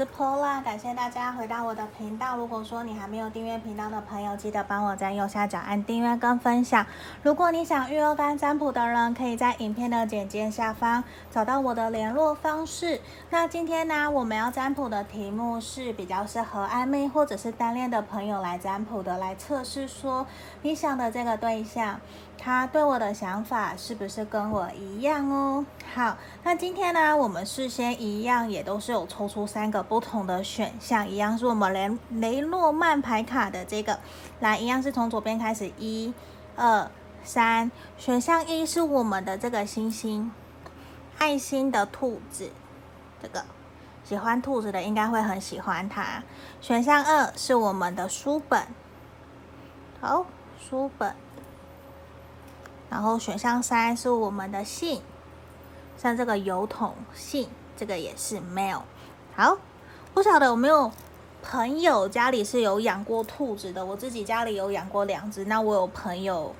是 Paula，感谢大家回到我的频道。如果说你还没有订阅频道的朋友，记得帮我在右下角按订阅跟分享。如果你想预约干占卜的人，可以在影片的简介下方找到我的联络方式。那今天呢，我们要占卜的题目是比较适合暧昧或者是单恋的朋友来占卜的，来测试说你想的这个对象。他对我的想法是不是跟我一样哦？好，那今天呢，我们事先一样也都是有抽出三个不同的选项，一样是我们雷雷诺曼牌卡的这个，来，一样是从左边开始，一、二、三。选项一是我们的这个星星，爱心的兔子，这个喜欢兔子的应该会很喜欢它。选项二是我们的书本，好，书本。然后选项三是我们的信，像这个邮筒信，这个也是 mail。好，不晓得有没有朋友家里是有养过兔子的？我自己家里有养过两只，那我有朋友，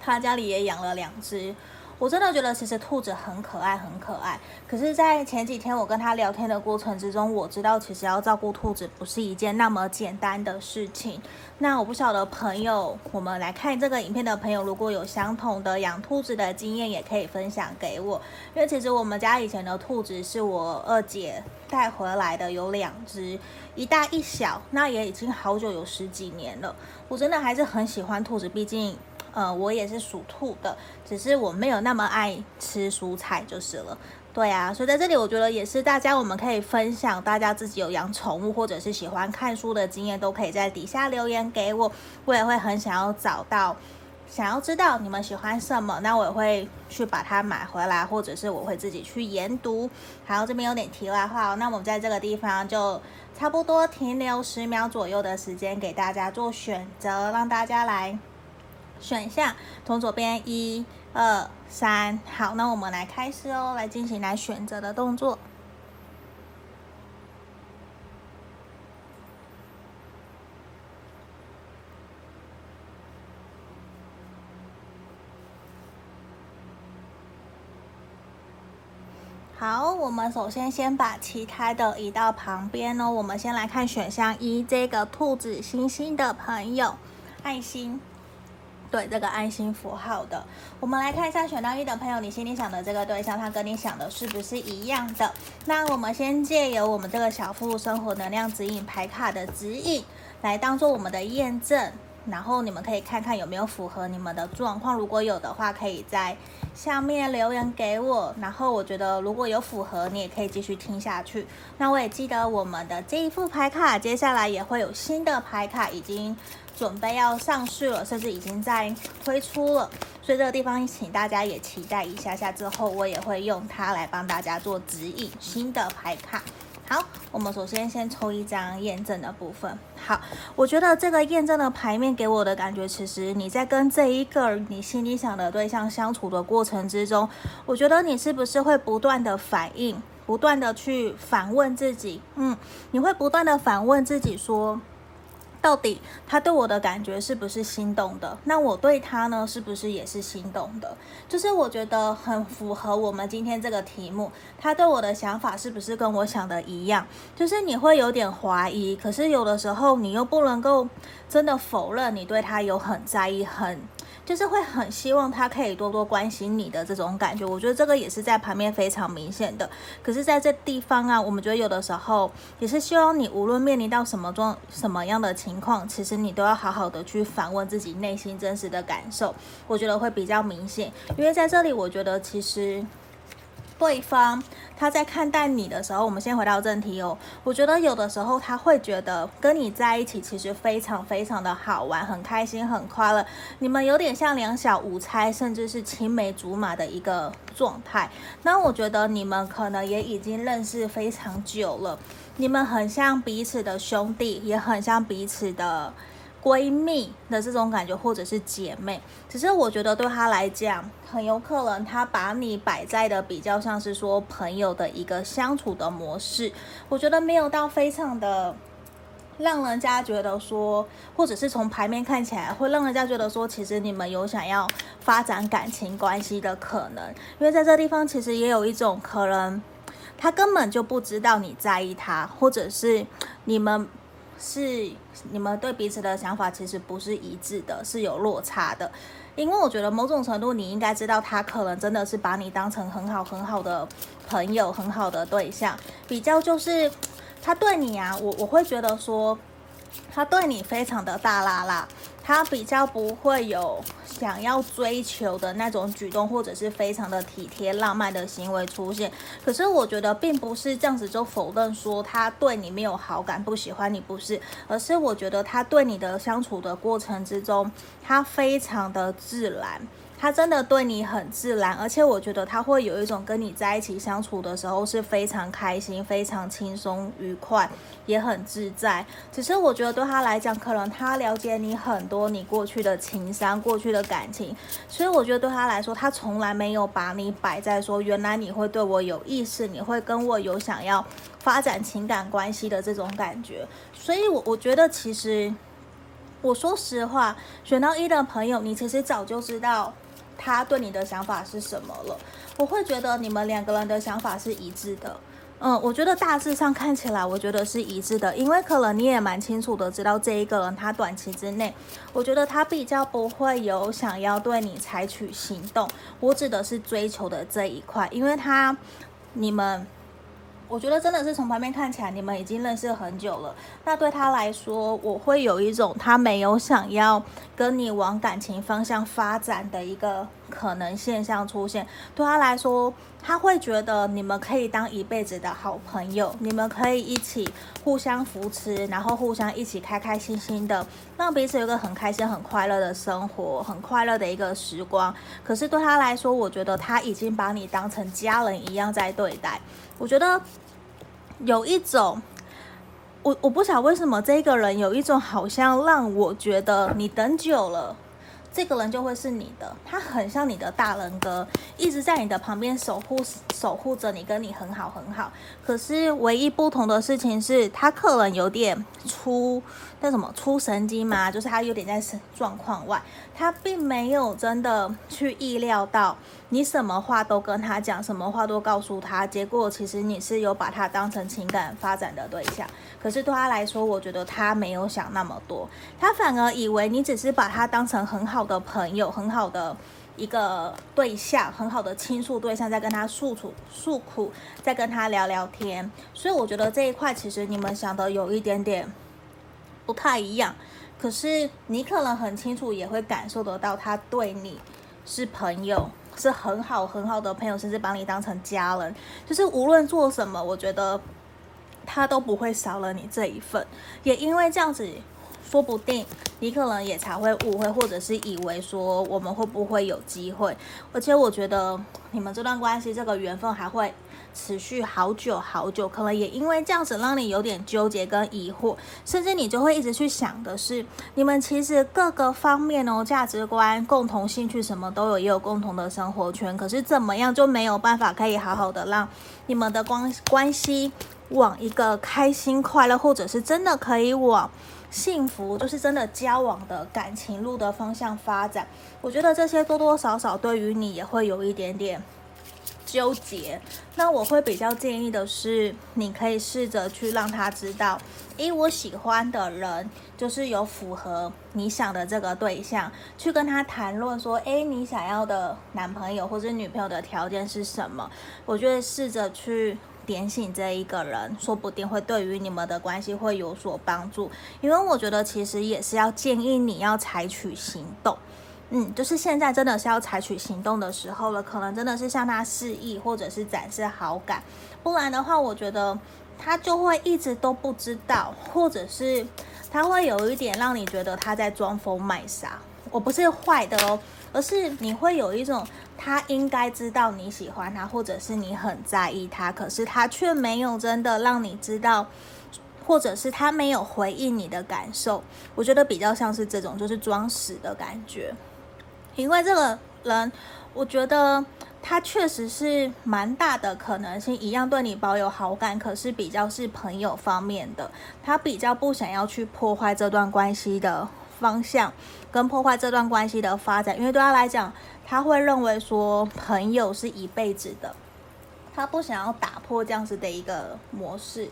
他家里也养了两只。我真的觉得其实兔子很可爱，很可爱。可是，在前几天我跟他聊天的过程之中，我知道其实要照顾兔子不是一件那么简单的事情。那我不晓得朋友，我们来看这个影片的朋友，如果有相同的养兔子的经验，也可以分享给我。因为其实我们家以前的兔子是我二姐带回来的，有两只，一大一小，那也已经好久有十几年了。我真的还是很喜欢兔子，毕竟。呃，我也是属兔的，只是我没有那么爱吃蔬菜就是了。对啊，所以在这里我觉得也是大家我们可以分享，大家自己有养宠物或者是喜欢看书的经验，都可以在底下留言给我，我也会很想要找到，想要知道你们喜欢什么，那我也会去把它买回来，或者是我会自己去研读。好，这边有点题外话，那我们在这个地方就差不多停留十秒左右的时间，给大家做选择，让大家来。选项从左边一二三，好，那我们来开始哦，来进行来选择的动作。好，我们首先先把其他的移到旁边哦。我们先来看选项一，这个兔子星星的朋友，爱心。对这个爱心符号的，我们来看一下选到一的朋友，你心里想的这个对象，他跟你想的是不是一样的？那我们先借由我们这个小富生活能量指引牌卡的指引，来当做我们的验证，然后你们可以看看有没有符合你们的状况，如果有的话，可以在下面留言给我。然后我觉得如果有符合，你也可以继续听下去。那我也记得我们的这一副牌卡，接下来也会有新的牌卡已经。准备要上市了，甚至已经在推出了，所以这个地方请大家也期待一下下。之后我也会用它来帮大家做指引新的牌卡。好，我们首先先抽一张验证的部分。好，我觉得这个验证的牌面给我的感觉，其实你在跟这一个你心里想的对象相处的过程之中，我觉得你是不是会不断的反应，不断的去反问自己，嗯，你会不断的反问自己说。到底他对我的感觉是不是心动的？那我对他呢，是不是也是心动的？就是我觉得很符合我们今天这个题目。他对我的想法是不是跟我想的一样？就是你会有点怀疑，可是有的时候你又不能够真的否认你对他有很在意，很。就是会很希望他可以多多关心你的这种感觉，我觉得这个也是在旁边非常明显的。可是在这地方啊，我们觉得有的时候也是希望你无论面临到什么状、什么样的情况，其实你都要好好的去反问自己内心真实的感受，我觉得会比较明显。因为在这里，我觉得其实。对方他在看待你的时候，我们先回到正题哦。我觉得有的时候他会觉得跟你在一起其实非常非常的好玩，很开心，很快乐。你们有点像两小无猜，甚至是青梅竹马的一个状态。那我觉得你们可能也已经认识非常久了，你们很像彼此的兄弟，也很像彼此的。闺蜜的这种感觉，或者是姐妹，只是我觉得对他来讲，很有可能他把你摆在的比较像是说朋友的一个相处的模式。我觉得没有到非常的让人家觉得说，或者是从牌面看起来会让人家觉得说，其实你们有想要发展感情关系的可能。因为在这地方其实也有一种可能。他根本就不知道你在意他，或者是你们是你们对彼此的想法其实不是一致的，是有落差的。因为我觉得某种程度你应该知道，他可能真的是把你当成很好很好的朋友，很好的对象。比较就是他对你啊，我我会觉得说，他对你非常的大剌剌。他比较不会有想要追求的那种举动，或者是非常的体贴浪漫的行为出现。可是我觉得并不是这样子就否认说他对你没有好感、不喜欢你，不是，而是我觉得他对你的相处的过程之中，他非常的自然。他真的对你很自然，而且我觉得他会有一种跟你在一起相处的时候是非常开心、非常轻松、愉快，也很自在。只是我觉得对他来讲，可能他了解你很多，你过去的情商、过去的感情，所以我觉得对他来说，他从来没有把你摆在说原来你会对我有意思，你会跟我有想要发展情感关系的这种感觉。所以，我我觉得其实，我说实话，选到一的朋友，你其实早就知道。他对你的想法是什么了？我会觉得你们两个人的想法是一致的。嗯，我觉得大致上看起来，我觉得是一致的，因为可能你也蛮清楚的知道这一个人，他短期之内，我觉得他比较不会有想要对你采取行动。我指的是追求的这一块，因为他，你们。我觉得真的是从旁边看起来，你们已经认识很久了。那对他来说，我会有一种他没有想要跟你往感情方向发展的一个可能现象出现。对他来说，他会觉得你们可以当一辈子的好朋友，你们可以一起互相扶持，然后互相一起开开心心的，让彼此有个很开心、很快乐的生活，很快乐的一个时光。可是对他来说，我觉得他已经把你当成家人一样在对待。我觉得有一种，我我不晓为什么这个人有一种好像让我觉得你等久了，这个人就会是你的。他很像你的大人格，一直在你的旁边守护守护着你，跟你很好很好。可是唯一不同的事情是他可能有点出。那什么出神经嘛，就是他有点在状况外，他并没有真的去意料到你什么话都跟他讲，什么话都告诉他，结果其实你是有把他当成情感发展的对象。可是对他来说，我觉得他没有想那么多，他反而以为你只是把他当成很好的朋友，很好的一个对象，很好的倾诉对象，在跟他诉苦诉苦，在跟他聊聊天。所以我觉得这一块其实你们想的有一点点。不太一样，可是你可能很清楚，也会感受得到他对你是朋友，是很好很好的朋友，甚至把你当成家人。就是无论做什么，我觉得他都不会少了你这一份。也因为这样子，说不定你可能也才会误会，或者是以为说我们会不会有机会。而且我觉得你们这段关系，这个缘分还会。持续好久好久，可能也因为这样子让你有点纠结跟疑惑，甚至你就会一直去想的是，你们其实各个方面哦，价值观、共同兴趣什么都有，也有共同的生活圈，可是怎么样就没有办法可以好好的让你们的关关系往一个开心快乐，或者是真的可以往幸福，就是真的交往的感情路的方向发展。我觉得这些多多少少对于你也会有一点点。纠结，那我会比较建议的是，你可以试着去让他知道，诶，我喜欢的人就是有符合你想的这个对象，去跟他谈论说，诶，你想要的男朋友或者女朋友的条件是什么？我觉得试着去点醒这一个人，说不定会对于你们的关系会有所帮助。因为我觉得其实也是要建议你要采取行动。嗯，就是现在真的是要采取行动的时候了，可能真的是向他示意或者是展示好感，不然的话，我觉得他就会一直都不知道，或者是他会有一点让你觉得他在装疯卖傻。我不是坏的哦，而是你会有一种他应该知道你喜欢他，或者是你很在意他，可是他却没有真的让你知道，或者是他没有回应你的感受。我觉得比较像是这种，就是装死的感觉。因为这个人，我觉得他确实是蛮大的可能性，一样对你保有好感，可是比较是朋友方面的，他比较不想要去破坏这段关系的方向，跟破坏这段关系的发展，因为对他来讲，他会认为说朋友是一辈子的，他不想要打破这样子的一个模式，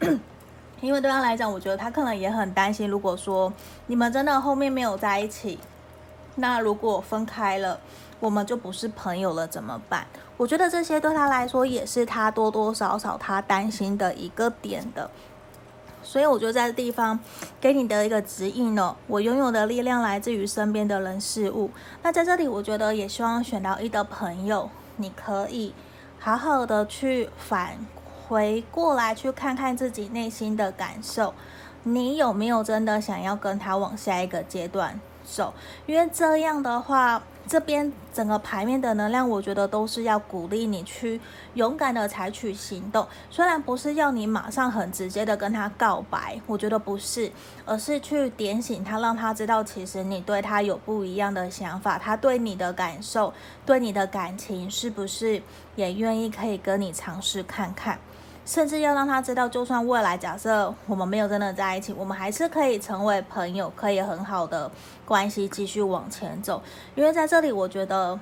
因为对他来讲，我觉得他可能也很担心，如果说你们真的后面没有在一起，那如果分开了，我们就不是朋友了，怎么办？我觉得这些对他来说也是他多多少少他担心的一个点的。所以我就在地方给你的一个指引呢，我拥有的力量来自于身边的人事物。那在这里，我觉得也希望选到一的朋友。你可以好好的去返回过来，去看看自己内心的感受，你有没有真的想要跟他往下一个阶段走？因为这样的话。这边整个牌面的能量，我觉得都是要鼓励你去勇敢的采取行动。虽然不是要你马上很直接的跟他告白，我觉得不是，而是去点醒他，让他知道其实你对他有不一样的想法，他对你的感受，对你的感情，是不是也愿意可以跟你尝试看看？甚至要让他知道，就算未来假设我们没有真的在一起，我们还是可以成为朋友，可以很好的关系继续往前走。因为在这里，我觉得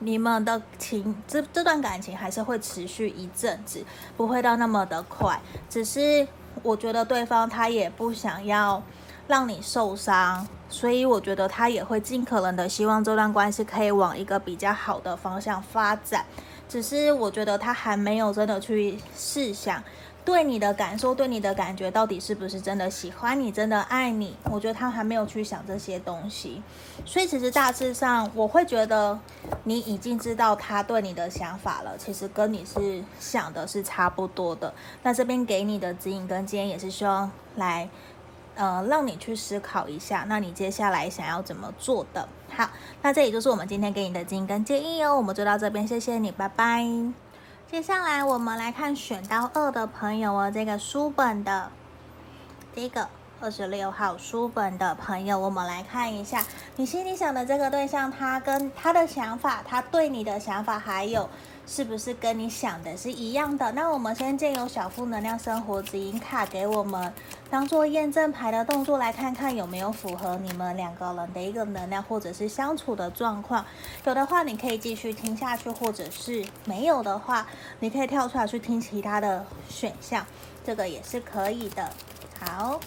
你们的情这这段感情还是会持续一阵子，不会到那么的快。只是我觉得对方他也不想要让你受伤，所以我觉得他也会尽可能的希望这段关系可以往一个比较好的方向发展。只是我觉得他还没有真的去试想，对你的感受，对你的感觉到底是不是真的喜欢你，真的爱你？我觉得他还没有去想这些东西，所以其实大致上我会觉得你已经知道他对你的想法了，其实跟你是想的是差不多的。那这边给你的指引跟建议也是希望来。呃，让你去思考一下，那你接下来想要怎么做的？好，那这也就是我们今天给你的建议跟建议哦。我们就到这边，谢谢你，拜拜。接下来我们来看选到二的朋友哦，这个书本的这个二十六号书本的朋友，我们来看一下你心里想的这个对象，他跟他的想法，他对你的想法还有。是不是跟你想的是一样的？那我们先借由小负能量生活指引卡给我们当做验证牌的动作，来看看有没有符合你们两个人的一个能量，或者是相处的状况。有的话，你可以继续听下去；或者是没有的话，你可以跳出来去听其他的选项，这个也是可以的。好，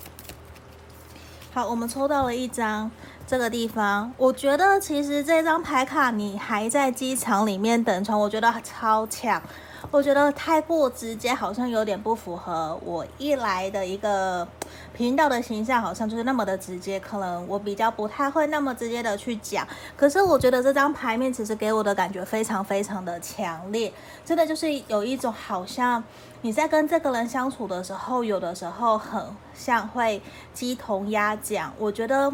好，我们抽到了一张。这个地方，我觉得其实这张牌卡你还在机场里面等船，我觉得超强。我觉得太过直接，好像有点不符合我一来的一个频道的形象，好像就是那么的直接。可能我比较不太会那么直接的去讲。可是我觉得这张牌面其实给我的感觉非常非常的强烈，真的就是有一种好像你在跟这个人相处的时候，有的时候很像会鸡同鸭讲。我觉得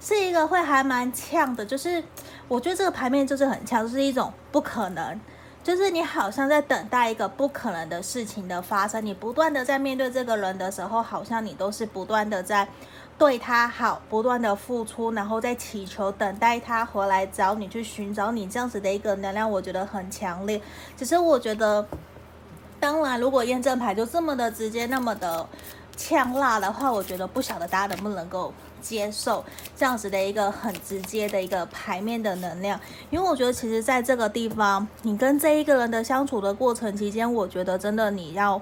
是一个会还蛮呛的，就是我觉得这个牌面就是很呛，就是一种不可能。就是你好像在等待一个不可能的事情的发生，你不断的在面对这个人的时候，好像你都是不断的在对他好，不断的付出，然后在祈求等待他回来找你去寻找你这样子的一个能量，我觉得很强烈。只是我觉得，当然如果验证牌就这么的直接，那么的呛辣的话，我觉得不晓得大家能不能够。接受这样子的一个很直接的一个牌面的能量，因为我觉得其实在这个地方，你跟这一个人的相处的过程期间，我觉得真的你要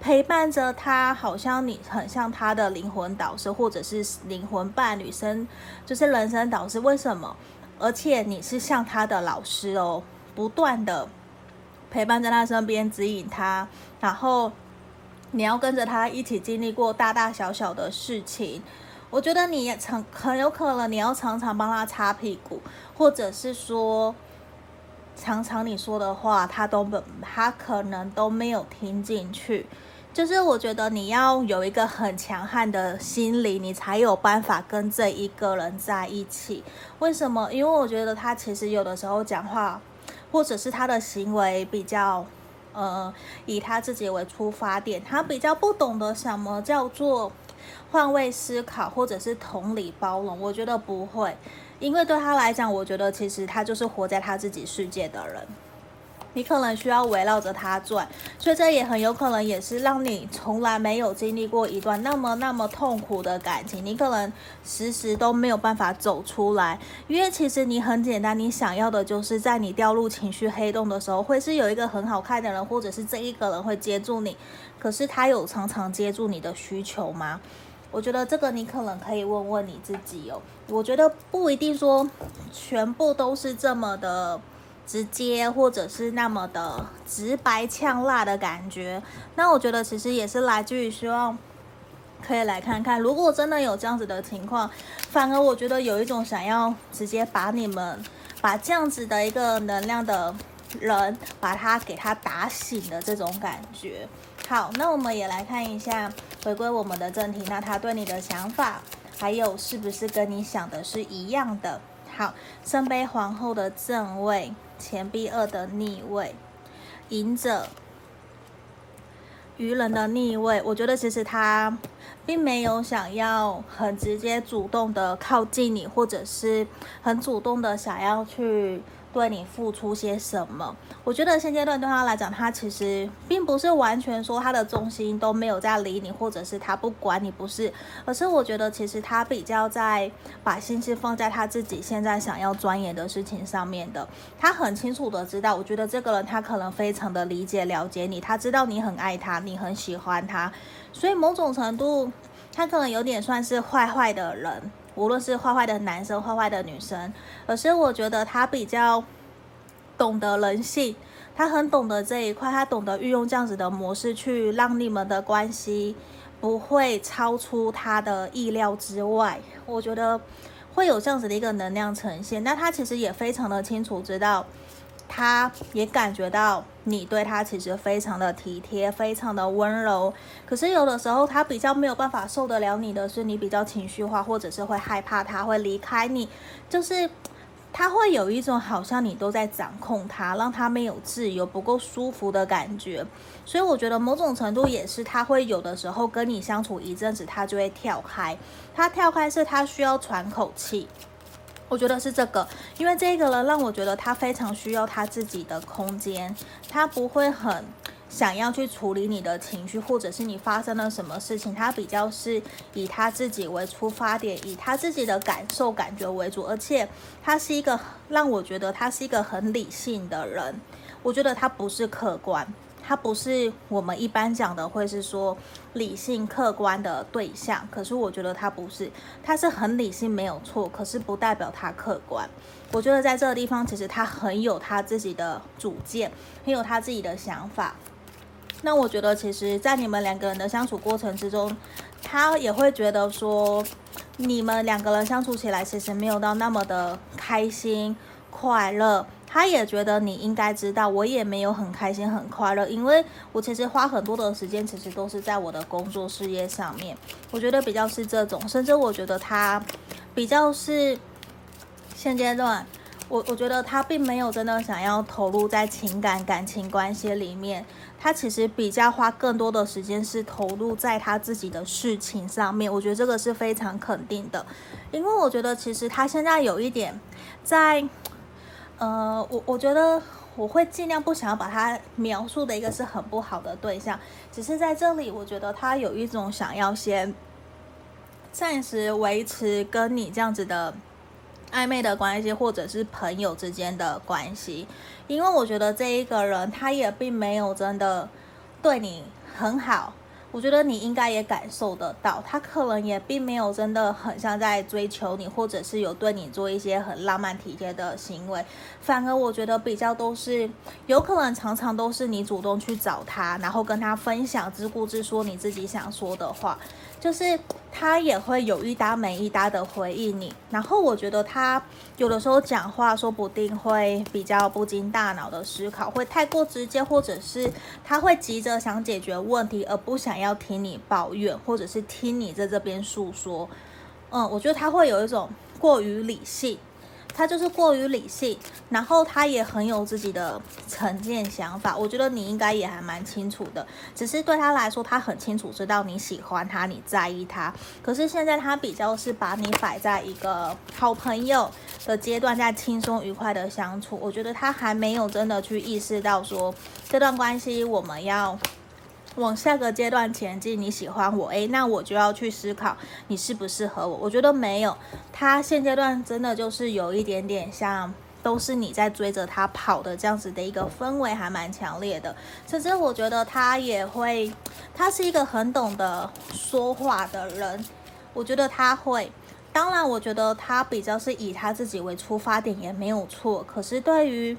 陪伴着他，好像你很像他的灵魂导师或者是灵魂伴侣生，就是人生导师。为什么？而且你是像他的老师哦，不断的陪伴在他身边，指引他，然后你要跟着他一起经历过大大小小的事情。我觉得你也常很有可能你要常常帮他擦屁股，或者是说，常常你说的话他都不，他可能都没有听进去。就是我觉得你要有一个很强悍的心理，你才有办法跟这一个人在一起。为什么？因为我觉得他其实有的时候讲话，或者是他的行为比较，呃，以他自己为出发点，他比较不懂得什么叫做。换位思考，或者是同理包容，我觉得不会，因为对他来讲，我觉得其实他就是活在他自己世界的人。你可能需要围绕着他转，所以这也很有可能也是让你从来没有经历过一段那么那么痛苦的感情，你可能时时都没有办法走出来，因为其实你很简单，你想要的就是在你掉入情绪黑洞的时候，会是有一个很好看的人，或者是这一个人会接住你，可是他有常常接住你的需求吗？我觉得这个你可能可以问问你自己哦。我觉得不一定说全部都是这么的。直接或者是那么的直白呛辣的感觉，那我觉得其实也是来自于希望可以来看看，如果真的有这样子的情况，反而我觉得有一种想要直接把你们把这样子的一个能量的人把他给他打醒的这种感觉。好，那我们也来看一下，回归我们的正题，那他对你的想法，还有是不是跟你想的是一样的？好，圣杯皇后的正位。钱币二的逆位，隐者，愚人的逆位，我觉得其实他并没有想要很直接主动的靠近你，或者是很主动的想要去。对你付出些什么？我觉得现阶段对他来讲，他其实并不是完全说他的重心都没有在理你，或者是他不管你，不是。而是我觉得其实他比较在把心思放在他自己现在想要钻研的事情上面的。他很清楚的知道，我觉得这个人他可能非常的理解了解你，他知道你很爱他，你很喜欢他，所以某种程度他可能有点算是坏坏的人。无论是坏坏的男生、坏坏的女生，而是我觉得他比较懂得人性，他很懂得这一块，他懂得运用这样子的模式去让你们的关系不会超出他的意料之外。我觉得会有这样子的一个能量呈现，那他其实也非常的清楚知道。他也感觉到你对他其实非常的体贴，非常的温柔。可是有的时候他比较没有办法受得了你的是，你比较情绪化，或者是会害怕他会离开你，就是他会有一种好像你都在掌控他，让他没有自由、不够舒服的感觉。所以我觉得某种程度也是他会有的时候跟你相处一阵子，他就会跳开。他跳开是他需要喘口气。我觉得是这个，因为这个呢让我觉得他非常需要他自己的空间，他不会很想要去处理你的情绪，或者是你发生了什么事情，他比较是以他自己为出发点，以他自己的感受感觉为主，而且他是一个让我觉得他是一个很理性的人，我觉得他不是客观。他不是我们一般讲的，会是说理性客观的对象。可是我觉得他不是，他是很理性没有错，可是不代表他客观。我觉得在这个地方，其实他很有他自己的主见，很有他自己的想法。那我觉得，其实，在你们两个人的相处过程之中，他也会觉得说，你们两个人相处起来，其实没有到那么的开心快乐。他也觉得你应该知道，我也没有很开心很快乐，因为我其实花很多的时间，其实都是在我的工作事业上面。我觉得比较是这种，甚至我觉得他比较是现阶段，我我觉得他并没有真的想要投入在情感感情关系里面，他其实比较花更多的时间是投入在他自己的事情上面。我觉得这个是非常肯定的，因为我觉得其实他现在有一点在。呃，我我觉得我会尽量不想要把他描述的一个是很不好的对象，只是在这里，我觉得他有一种想要先暂时维持跟你这样子的暧昧的关系，或者是朋友之间的关系，因为我觉得这一个人他也并没有真的对你很好。我觉得你应该也感受得到，他可能也并没有真的很像在追求你，或者是有对你做一些很浪漫体贴的行为。反而我觉得比较都是有可能常常都是你主动去找他，然后跟他分享，自顾自说你自己想说的话。就是他也会有一搭没一搭的回应你，然后我觉得他有的时候讲话说不定会比较不经大脑的思考，会太过直接，或者是他会急着想解决问题，而不想要听你抱怨，或者是听你在这边诉说。嗯，我觉得他会有一种过于理性。他就是过于理性，然后他也很有自己的成见想法。我觉得你应该也还蛮清楚的，只是对他来说，他很清楚知道你喜欢他，你在意他。可是现在他比较是把你摆在一个好朋友的阶段，在轻松愉快的相处。我觉得他还没有真的去意识到说这段关系我们要。往下个阶段前进，你喜欢我，诶，那我就要去思考你适不适合我。我觉得没有，他现阶段真的就是有一点点像，都是你在追着他跑的这样子的一个氛围，还蛮强烈的。甚至我觉得他也会，他是一个很懂得说话的人。我觉得他会，当然，我觉得他比较是以他自己为出发点也没有错。可是对于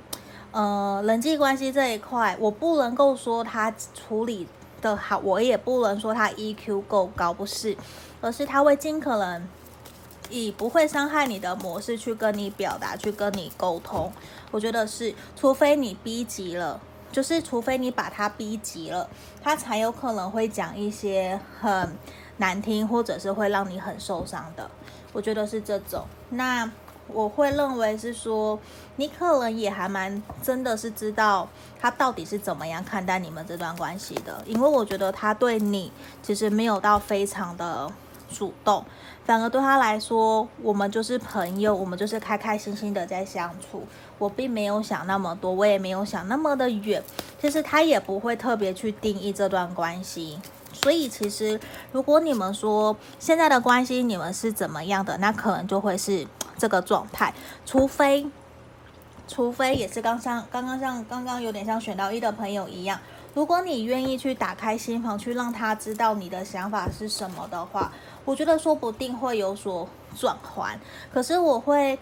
呃人际关系这一块，我不能够说他处理。的好，我也不能说他 EQ 够高，不是，而是他会尽可能以不会伤害你的模式去跟你表达，去跟你沟通。我觉得是，除非你逼急了，就是除非你把他逼急了，他才有可能会讲一些很难听，或者是会让你很受伤的。我觉得是这种。那。我会认为是说，你可能也还蛮真的是知道他到底是怎么样看待你们这段关系的，因为我觉得他对你其实没有到非常的主动，反而对他来说，我们就是朋友，我们就是开开心心的在相处。我并没有想那么多，我也没有想那么的远，其实他也不会特别去定义这段关系。所以其实如果你们说现在的关系你们是怎么样的，那可能就会是。这个状态，除非，除非也是刚像刚刚像刚刚有点像选到一的朋友一样，如果你愿意去打开心房，去让他知道你的想法是什么的话，我觉得说不定会有所转换。可是我会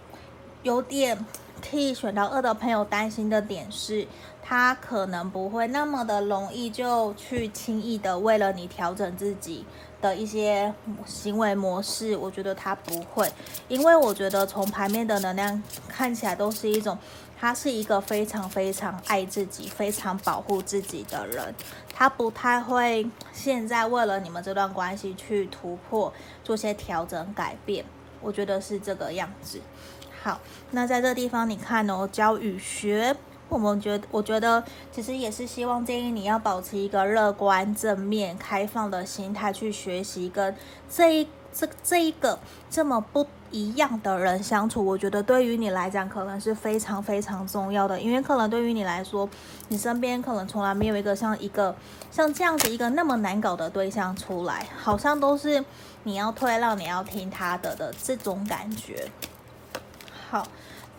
有点替选到二的朋友担心的点是，他可能不会那么的容易就去轻易的为了你调整自己。的一些行为模式，我觉得他不会，因为我觉得从牌面的能量看起来都是一种，他是一个非常非常爱自己、非常保护自己的人，他不太会现在为了你们这段关系去突破、做些调整、改变，我觉得是这个样子。好，那在这地方你看哦，教语学。我们觉得，我觉得其实也是希望建议你要保持一个乐观、正面、开放的心态去学习，跟这一这这一个这么不一样的人相处。我觉得对于你来讲，可能是非常非常重要的，因为可能对于你来说，你身边可能从来没有一个像一个像这样子一个那么难搞的对象出来，好像都是你要退让，你要听他的的这种感觉。好。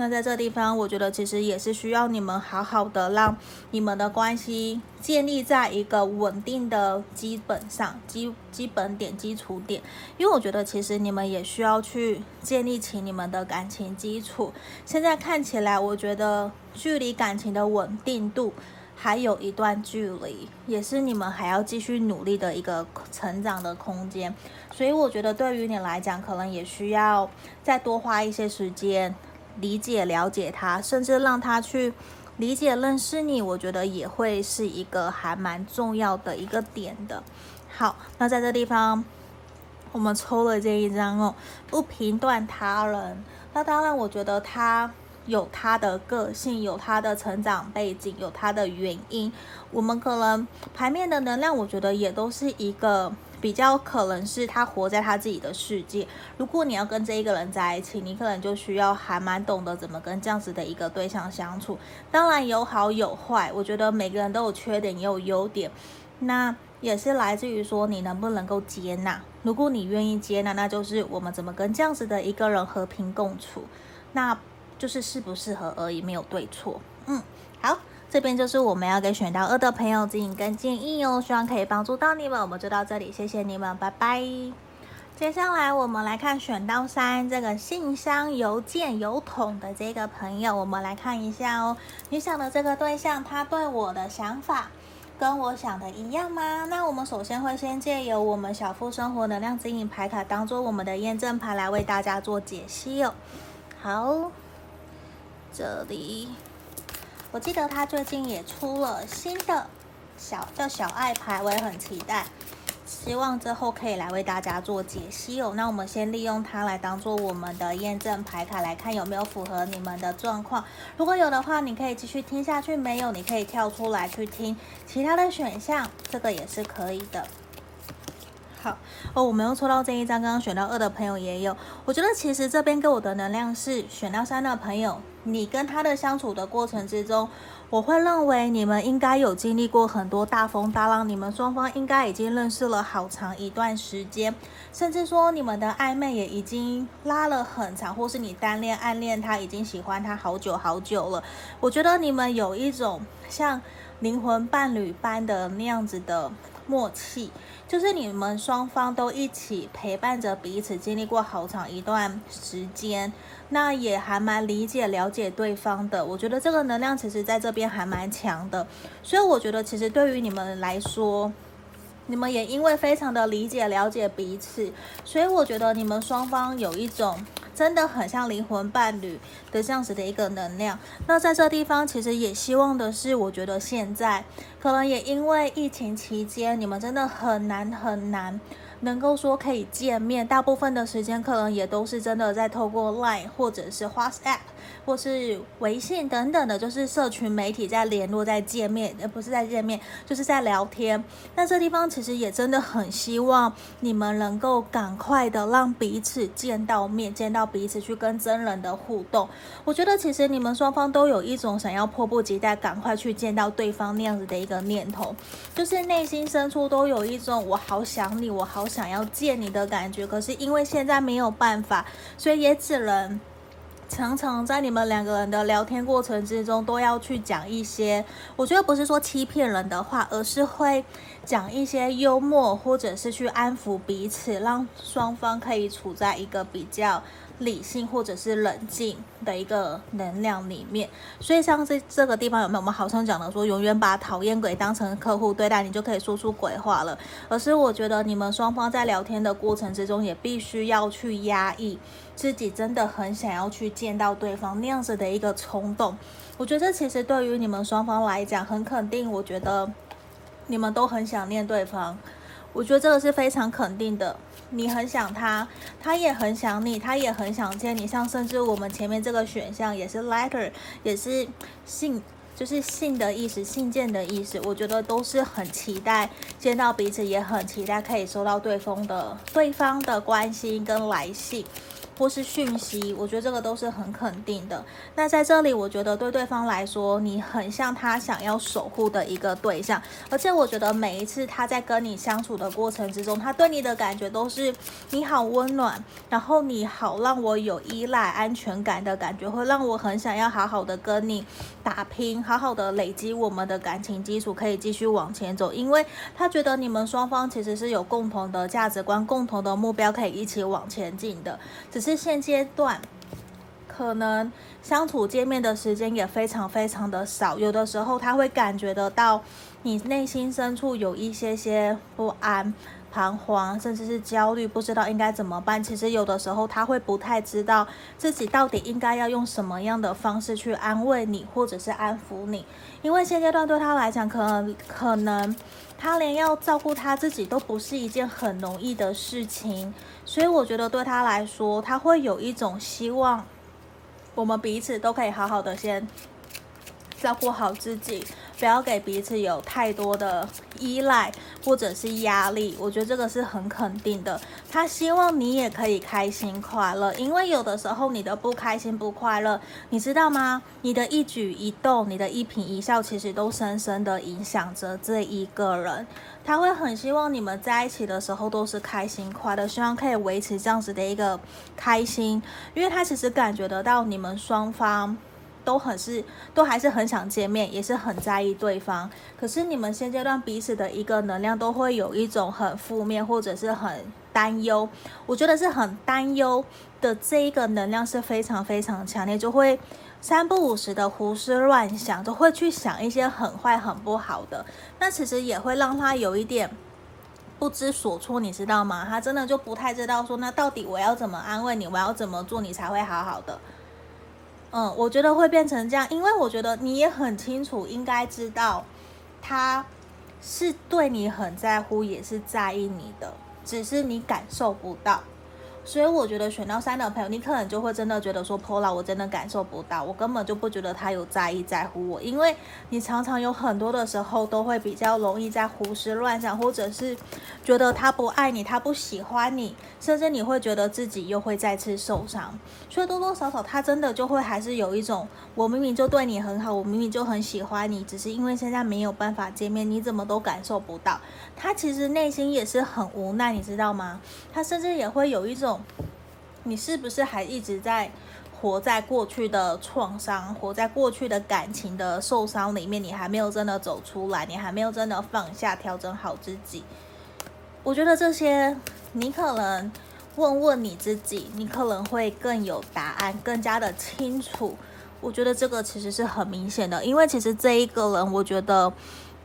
那在这地方，我觉得其实也是需要你们好好的让你们的关系建立在一个稳定的基本上，基基本点、基础点。因为我觉得其实你们也需要去建立起你们的感情基础。现在看起来，我觉得距离感情的稳定度还有一段距离，也是你们还要继续努力的一个成长的空间。所以我觉得对于你来讲，可能也需要再多花一些时间。理解、了解他，甚至让他去理解、认识你，我觉得也会是一个还蛮重要的一个点的。好，那在这地方，我们抽了这一张哦，不评断他人。那当然，我觉得他有他的个性，有他的成长背景，有他的原因。我们可能牌面的能量，我觉得也都是一个。比较可能是他活在他自己的世界。如果你要跟这一个人在一起，你可能就需要还蛮懂得怎么跟这样子的一个对象相处。当然有好有坏，我觉得每个人都有缺点也有优点。那也是来自于说你能不能够接纳。如果你愿意接纳，那就是我们怎么跟这样子的一个人和平共处，那就是适不适合而已，没有对错。嗯，这边就是我们要给选到二的朋友指引跟建议哦，希望可以帮助到你们。我们就到这里，谢谢你们，拜拜。接下来我们来看选到三这个信箱、邮件、邮筒的这个朋友，我们来看一下哦。你想的这个对象，他对我的想法跟我想的一样吗？那我们首先会先借由我们小富生活能量指引牌卡当做我们的验证牌来为大家做解析哦。好，这里。我记得他最近也出了新的小叫小爱牌，我也很期待。希望之后可以来为大家做解析哦。那我们先利用它来当做我们的验证牌卡来看有没有符合你们的状况。如果有的话，你可以继续听下去；没有，你可以跳出来去听其他的选项，这个也是可以的。好哦，我没有抽到这一张，刚刚选到二的朋友也有。我觉得其实这边给我的能量是选到三的朋友，你跟他的相处的过程之中。我会认为你们应该有经历过很多大风大浪，你们双方应该已经认识了好长一段时间，甚至说你们的暧昧也已经拉了很长，或是你单恋暗恋他已经喜欢他好久好久了。我觉得你们有一种像灵魂伴侣般的那样子的默契，就是你们双方都一起陪伴着彼此，经历过好长一段时间。那也还蛮理解、了解对方的，我觉得这个能量其实在这边还蛮强的，所以我觉得其实对于你们来说，你们也因为非常的理解、了解彼此，所以我觉得你们双方有一种真的很像灵魂伴侣的这样子的一个能量。那在这地方，其实也希望的是，我觉得现在可能也因为疫情期间，你们真的很难很难。能够说可以见面，大部分的时间可能也都是真的在透过 Line 或者是 WhatsApp 或是微信等等的，就是社群媒体在联络、在见面，而不是在见面，就是在聊天。那这地方其实也真的很希望你们能够赶快的让彼此见到面，见到彼此去跟真人的互动。我觉得其实你们双方都有一种想要迫不及待赶快去见到对方那样子的一个念头，就是内心深处都有一种我好想你，我好。想要见你的感觉，可是因为现在没有办法，所以也只能常常在你们两个人的聊天过程之中，都要去讲一些，我觉得不是说欺骗人的话，而是会讲一些幽默，或者是去安抚彼此，让双方可以处在一个比较。理性或者是冷静的一个能量里面，所以像这这个地方有没有？我们好像讲的说，永远把讨厌鬼当成客户对待，你就可以说出鬼话了。而是我觉得你们双方在聊天的过程之中，也必须要去压抑自己真的很想要去见到对方那样子的一个冲动。我觉得其实对于你们双方来讲，很肯定，我觉得你们都很想念对方。我觉得这个是非常肯定的。你很想他，他也很想你，他也很想见你。像甚至我们前面这个选项也是 letter，也是信，就是信的意思，信件的意思。我觉得都是很期待见到彼此，也很期待可以收到对方的对方的关心跟来信。或是讯息，我觉得这个都是很肯定的。那在这里，我觉得对对方来说，你很像他想要守护的一个对象，而且我觉得每一次他在跟你相处的过程之中，他对你的感觉都是你好温暖，然后你好让我有依赖、安全感的感觉，会让我很想要好好的跟你打拼，好好的累积我们的感情基础，可以继续往前走。因为他觉得你们双方其实是有共同的价值观、共同的目标，可以一起往前进的，只是。是现阶段，可能相处见面的时间也非常非常的少，有的时候他会感觉得到你内心深处有一些些不安、彷徨，甚至是焦虑，不知道应该怎么办。其实有的时候他会不太知道自己到底应该要用什么样的方式去安慰你，或者是安抚你，因为现阶段对他来讲，可能可能。他连要照顾他自己都不是一件很容易的事情，所以我觉得对他来说，他会有一种希望，我们彼此都可以好好的先照顾好自己。不要给彼此有太多的依赖或者是压力，我觉得这个是很肯定的。他希望你也可以开心快乐，因为有的时候你的不开心不快乐，你知道吗？你的一举一动，你的一颦一笑，其实都深深的影响着这一个人。他会很希望你们在一起的时候都是开心快乐，希望可以维持这样子的一个开心，因为他其实感觉得到你们双方。都很是，都还是很想见面，也是很在意对方。可是你们现阶段彼此的一个能量都会有一种很负面，或者是很担忧。我觉得是很担忧的这一个能量是非常非常强烈，就会三不五时的胡思乱想，都会去想一些很坏、很不好的。那其实也会让他有一点不知所措，你知道吗？他真的就不太知道说，那到底我要怎么安慰你，我要怎么做你才会好好的。嗯，我觉得会变成这样，因为我觉得你也很清楚，应该知道他是对你很在乎，也是在意你的，只是你感受不到。所以我觉得选到三的朋友，你可能就会真的觉得说，Paula，我真的感受不到，我根本就不觉得他有在意在乎我，因为你常常有很多的时候都会比较容易在胡思乱想，或者是觉得他不爱你，他不喜欢你，甚至你会觉得自己又会再次受伤。所以多多少少他真的就会还是有一种，我明明就对你很好，我明明就很喜欢你，只是因为现在没有办法见面，你怎么都感受不到。他其实内心也是很无奈，你知道吗？他甚至也会有一种。你是不是还一直在活在过去的创伤，活在过去的感情的受伤里面？你还没有真的走出来，你还没有真的放下，调整好自己。我觉得这些，你可能问问你自己，你可能会更有答案，更加的清楚。我觉得这个其实是很明显的，因为其实这一个人，我觉得。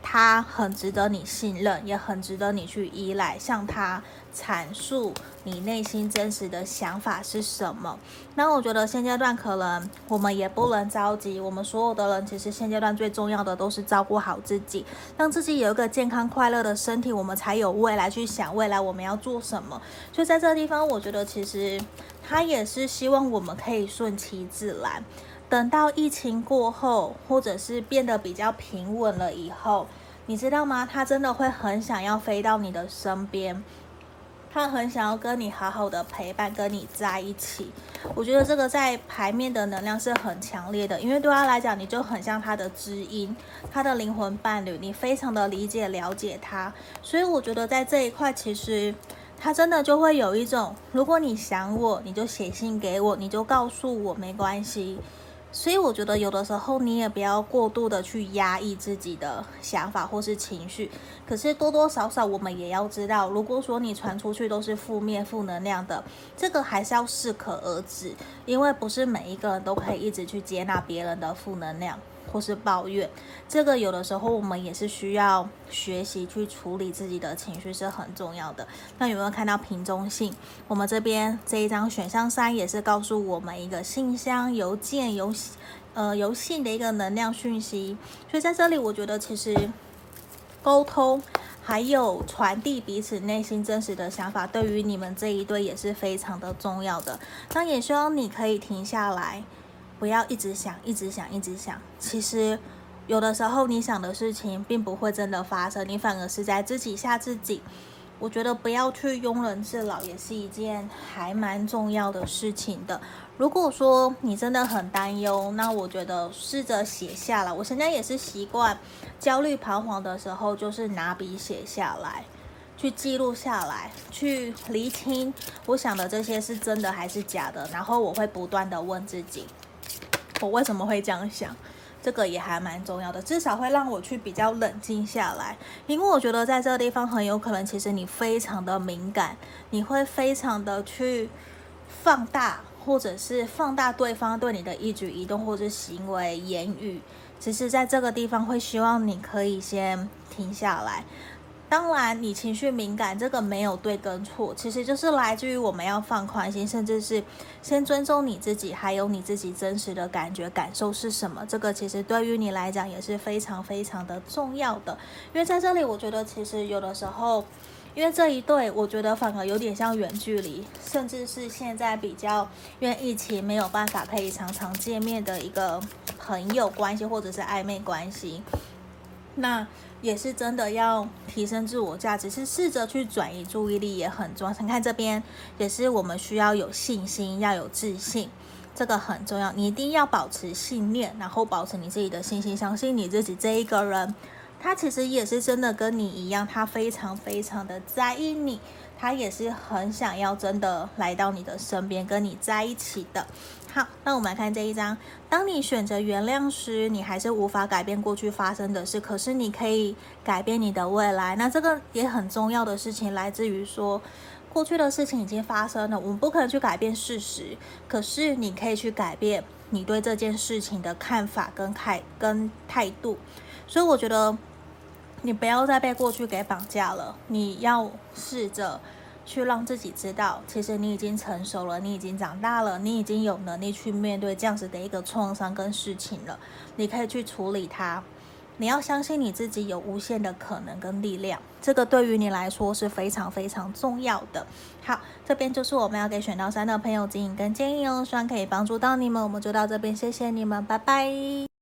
他很值得你信任，也很值得你去依赖，向他阐述你内心真实的想法是什么。那我觉得现阶段可能我们也不能着急，我们所有的人其实现阶段最重要的都是照顾好自己，让自己有一个健康快乐的身体，我们才有未来去想未来我们要做什么。就在这个地方，我觉得其实他也是希望我们可以顺其自然。等到疫情过后，或者是变得比较平稳了以后，你知道吗？他真的会很想要飞到你的身边，他很想要跟你好好的陪伴，跟你在一起。我觉得这个在牌面的能量是很强烈的，因为对他来讲，你就很像他的知音，他的灵魂伴侣，你非常的理解、了解他。所以我觉得在这一块，其实他真的就会有一种，如果你想我，你就写信给我，你就告诉我，没关系。所以我觉得有的时候你也不要过度的去压抑自己的想法或是情绪，可是多多少少我们也要知道，如果说你传出去都是负面负能量的，这个还是要适可而止，因为不是每一个人都可以一直去接纳别人的负能量。或是抱怨，这个有的时候我们也是需要学习去处理自己的情绪是很重要的。那有没有看到瓶中信？我们这边这一张选项三也是告诉我们一个信箱、邮件、邮呃邮信的一个能量讯息。所以在这里，我觉得其实沟通还有传递彼此内心真实的想法，对于你们这一对也是非常的重要的。那也希望你可以停下来。不要一直想，一直想，一直想。其实，有的时候你想的事情并不会真的发生，你反而是在自己吓自己。我觉得不要去庸人自扰，也是一件还蛮重要的事情的。如果说你真的很担忧，那我觉得试着写下来。我现在也是习惯焦虑彷徨的时候，就是拿笔写下来，去记录下来，去厘清我想的这些是真的还是假的。然后我会不断的问自己。我为什么会这样想？这个也还蛮重要的，至少会让我去比较冷静下来。因为我觉得在这个地方很有可能，其实你非常的敏感，你会非常的去放大，或者是放大对方对你的一举一动或者行为言语。其实在这个地方会希望你可以先停下来。当然，你情绪敏感，这个没有对跟错，其实就是来自于我们要放宽心，甚至是先尊重你自己，还有你自己真实的感觉感受是什么。这个其实对于你来讲也是非常非常的重要的。因为在这里，我觉得其实有的时候，因为这一对，我觉得反而有点像远距离，甚至是现在比较因为疫情没有办法可以常常见面的一个朋友关系，或者是暧昧关系。那也是真的要提升自我价值，是试着去转移注意力也很重要。你看这边也是我们需要有信心，要有自信，这个很重要。你一定要保持信念，然后保持你自己的信心，相信你自己这一个人，他其实也是真的跟你一样，他非常非常的在意你。他也是很想要真的来到你的身边，跟你在一起的。好，那我们来看这一张。当你选择原谅时，你还是无法改变过去发生的事，可是你可以改变你的未来。那这个也很重要的事情，来自于说，过去的事情已经发生了，我们不可能去改变事实，可是你可以去改变你对这件事情的看法跟态跟态度。所以我觉得。你不要再被过去给绑架了，你要试着去让自己知道，其实你已经成熟了，你已经长大了，你已经有能力去面对这样子的一个创伤跟事情了。你可以去处理它，你要相信你自己有无限的可能跟力量，这个对于你来说是非常非常重要的。好，这边就是我们要给选到三的朋友指引跟建议哦，希望可以帮助到你们。我们就到这边，谢谢你们，拜拜。